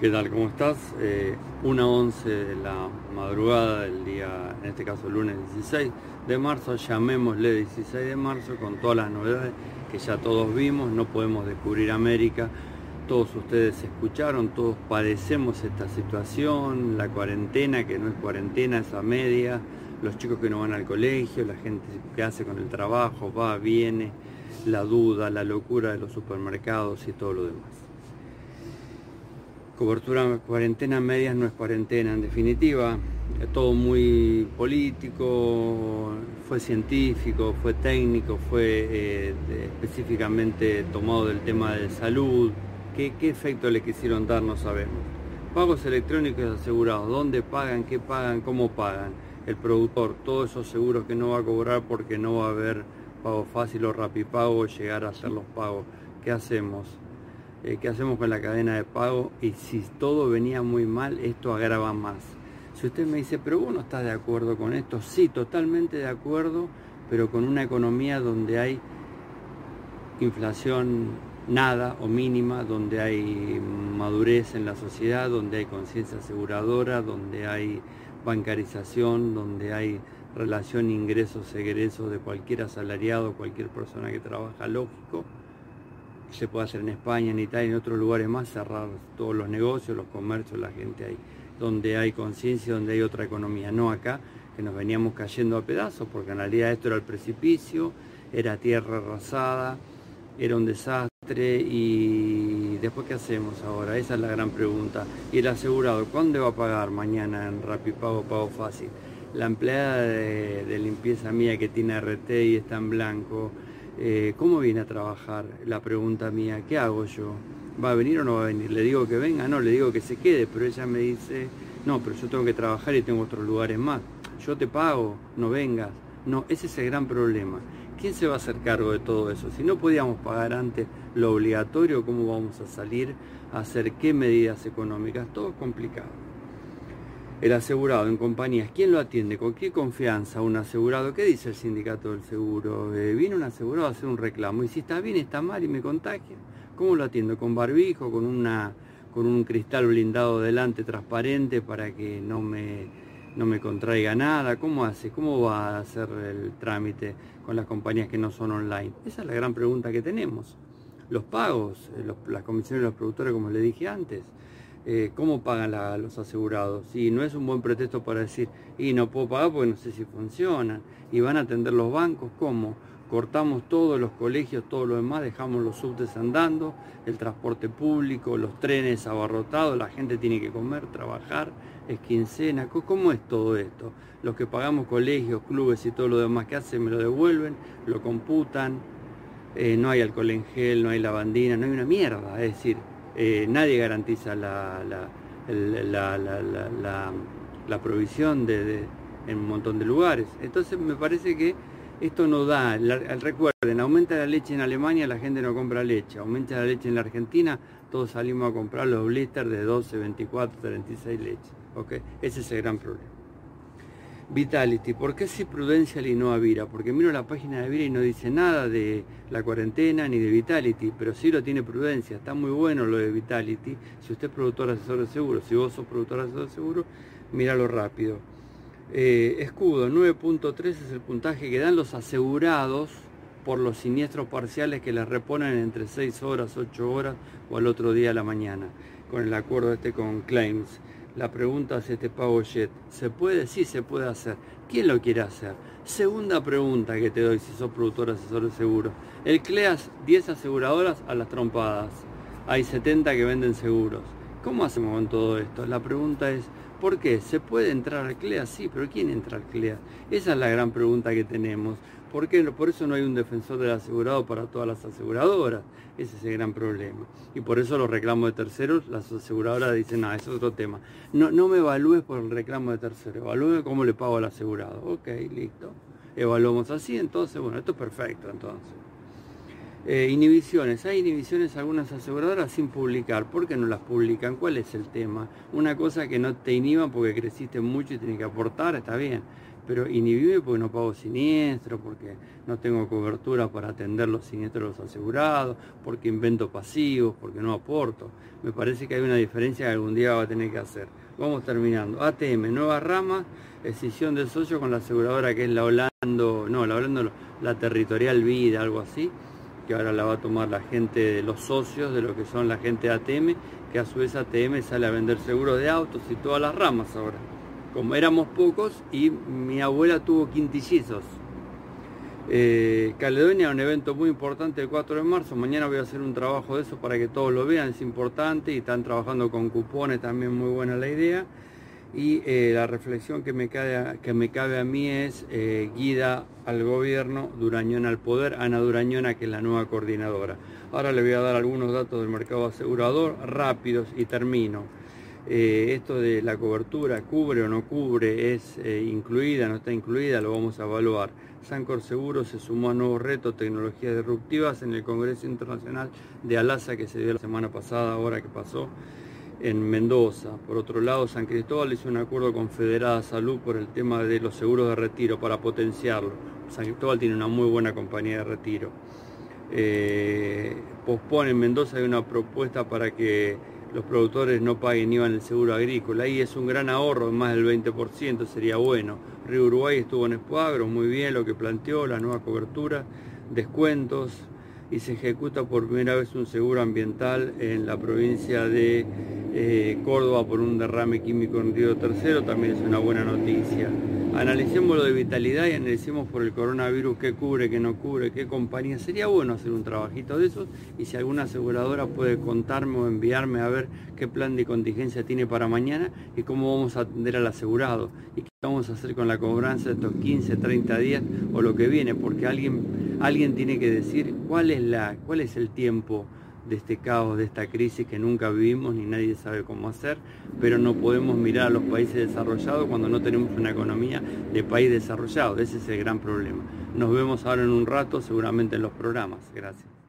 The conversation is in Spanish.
¿Qué tal? ¿Cómo estás? Eh, una 11 de la madrugada del día, en este caso lunes 16 de marzo, llamémosle 16 de marzo con todas las novedades que ya todos vimos, no podemos descubrir América, todos ustedes escucharon, todos padecemos esta situación, la cuarentena que no es cuarentena, es a media, los chicos que no van al colegio, la gente que hace con el trabajo, va, viene, la duda, la locura de los supermercados y todo lo demás. Cobertura cuarentena medias no es cuarentena, en definitiva, es todo muy político, fue científico, fue técnico, fue eh, específicamente tomado del tema de salud. ¿Qué, ¿Qué efecto le quisieron dar? No sabemos. Pagos electrónicos asegurados, ¿dónde pagan? ¿Qué pagan? ¿Cómo pagan? El productor, todos esos seguros que no va a cobrar porque no va a haber pago fácil o rapipago, llegar a hacer los pagos. ¿Qué hacemos? Eh, qué hacemos con la cadena de pago y si todo venía muy mal, esto agrava más. Si usted me dice, pero vos no estás de acuerdo con esto, sí, totalmente de acuerdo, pero con una economía donde hay inflación nada o mínima, donde hay madurez en la sociedad, donde hay conciencia aseguradora, donde hay bancarización, donde hay relación ingresos-egresos de cualquier asalariado, cualquier persona que trabaja lógico se puede hacer en España, en Italia, en otros lugares más, cerrar todos los negocios, los comercios, la gente ahí, donde hay conciencia, donde hay otra economía, no acá, que nos veníamos cayendo a pedazos, porque en realidad esto era el precipicio, era tierra arrasada, era un desastre y después qué hacemos ahora, esa es la gran pregunta. Y el asegurado, ¿cuándo va a pagar mañana en Rapipago, Pago Fácil? La empleada de, de limpieza mía que tiene RT y está en blanco, eh, ¿cómo viene a trabajar? La pregunta mía, ¿qué hago yo? ¿Va a venir o no va a venir? Le digo que venga, no, le digo que se quede, pero ella me dice, no, pero yo tengo que trabajar y tengo otros lugares más. Yo te pago, no vengas. No, ese es el gran problema. ¿Quién se va a hacer cargo de todo eso? Si no podíamos pagar antes lo obligatorio, ¿cómo vamos a salir a hacer qué medidas económicas? Todo es complicado el asegurado en compañías, ¿quién lo atiende? ¿Con qué confianza un asegurado? ¿Qué dice el sindicato del seguro? Eh, viene un asegurado a hacer un reclamo y si está bien, está mal y me contagia. ¿Cómo lo atiendo? ¿Con barbijo? ¿Con, una, con un cristal blindado delante transparente para que no me, no me contraiga nada? ¿Cómo hace? ¿Cómo va a hacer el trámite con las compañías que no son online? Esa es la gran pregunta que tenemos. Los pagos, eh, las comisiones de los productores, como le dije antes. Eh, cómo pagan los asegurados. Y no es un buen pretexto para decir, y no puedo pagar porque no sé si funcionan. Y van a atender los bancos, ¿cómo? Cortamos todos los colegios, todo lo demás, dejamos los subtes andando, el transporte público, los trenes abarrotados, la gente tiene que comer, trabajar, es quincena. ¿Cómo es todo esto? Los que pagamos colegios, clubes y todo lo demás que hacen me lo devuelven, lo computan, eh, no hay alcohol en gel, no hay lavandina, no hay una mierda. Es decir, eh, nadie garantiza la, la, provisión de, en un montón de lugares. Entonces me parece que esto no da, recuerden, aumenta la leche en Alemania, la gente no compra leche, aumenta la leche en la Argentina, todos salimos a comprar los blisters de 12, 24, 36 leches. ¿okay? Ese es el gran problema. Vitality. ¿Por qué si Prudential y no Avira? Porque miro la página de Avira y no dice nada de la cuarentena ni de Vitality, pero sí lo tiene Prudencia. Está muy bueno lo de Vitality. Si usted es productor asesor de seguro, si vos sos productor asesor de seguro, míralo rápido. Eh, escudo 9.3 es el puntaje que dan los asegurados por los siniestros parciales que les reponen entre 6 horas, 8 horas o al otro día a la mañana, con el acuerdo este con Claims. La pregunta es este pago jet. ¿Se puede? Sí, se puede hacer. ¿Quién lo quiere hacer? Segunda pregunta que te doy si sos productor asesor de seguros. El CLEAS, 10 aseguradoras a las trompadas. Hay 70 que venden seguros. ¿Cómo hacemos con todo esto? La pregunta es, ¿por qué? ¿Se puede entrar al CLEAS? Sí, pero ¿quién entra al CLEAS? Esa es la gran pregunta que tenemos. ¿Por qué? Por eso no hay un defensor del asegurado para todas las aseguradoras. Ese es el gran problema. Y por eso los reclamos de terceros, las aseguradoras dicen, ah, es otro tema. No, no me evalúes por el reclamo de terceros, evalúe cómo le pago al asegurado. Ok, listo. Evaluamos así, entonces, bueno, esto es perfecto entonces. Eh, inhibiciones. Hay inhibiciones algunas aseguradoras sin publicar. ¿Por qué no las publican? ¿Cuál es el tema? Una cosa que no te inhiban porque creciste mucho y tienes que aportar, está bien pero inhibime porque no pago siniestro, porque no tengo cobertura para atender los siniestros los asegurados, porque invento pasivos, porque no aporto. Me parece que hay una diferencia que algún día va a tener que hacer. Vamos terminando. ATM, nueva rama, escisión del socio con la aseguradora que es la Holando, no, la Holando, la Territorial Vida, algo así, que ahora la va a tomar la gente de los socios, de lo que son la gente de ATM, que a su vez ATM sale a vender seguros de autos y todas las ramas ahora. Como éramos pocos y mi abuela tuvo quintillizos. Eh, Caledonia, un evento muy importante el 4 de marzo. Mañana voy a hacer un trabajo de eso para que todos lo vean, es importante y están trabajando con cupones, también muy buena la idea. Y eh, la reflexión que me, cabe, que me cabe a mí es eh, guida al gobierno, Durañona al poder, Ana Durañona, que es la nueva coordinadora. Ahora le voy a dar algunos datos del mercado asegurador rápidos y termino. Eh, esto de la cobertura, cubre o no cubre, es eh, incluida, no está incluida, lo vamos a evaluar. Sancor Seguro se sumó a nuevos retos, tecnologías disruptivas en el Congreso Internacional de Alasa que se dio la semana pasada, ahora que pasó en Mendoza. Por otro lado, San Cristóbal hizo un acuerdo con Federada Salud por el tema de los seguros de retiro para potenciarlo. San Cristóbal tiene una muy buena compañía de retiro. Eh, pospone en Mendoza hay una propuesta para que los productores no paguen IVA en el seguro agrícola. Ahí es un gran ahorro, más del 20%, sería bueno. Río Uruguay estuvo en Espuagro, muy bien lo que planteó, la nueva cobertura, descuentos, y se ejecuta por primera vez un seguro ambiental en la provincia de eh, Córdoba por un derrame químico en Río Tercero, también es una buena noticia. Analicemos lo de vitalidad y analicemos por el coronavirus qué cubre, qué no cubre, qué compañía. Sería bueno hacer un trabajito de esos y si alguna aseguradora puede contarme o enviarme a ver qué plan de contingencia tiene para mañana y cómo vamos a atender al asegurado y qué vamos a hacer con la cobranza de estos 15, 30 días o lo que viene, porque alguien, alguien tiene que decir cuál es, la, cuál es el tiempo de este caos, de esta crisis que nunca vivimos ni nadie sabe cómo hacer, pero no podemos mirar a los países desarrollados cuando no tenemos una economía de país desarrollado. Ese es el gran problema. Nos vemos ahora en un rato, seguramente en los programas. Gracias.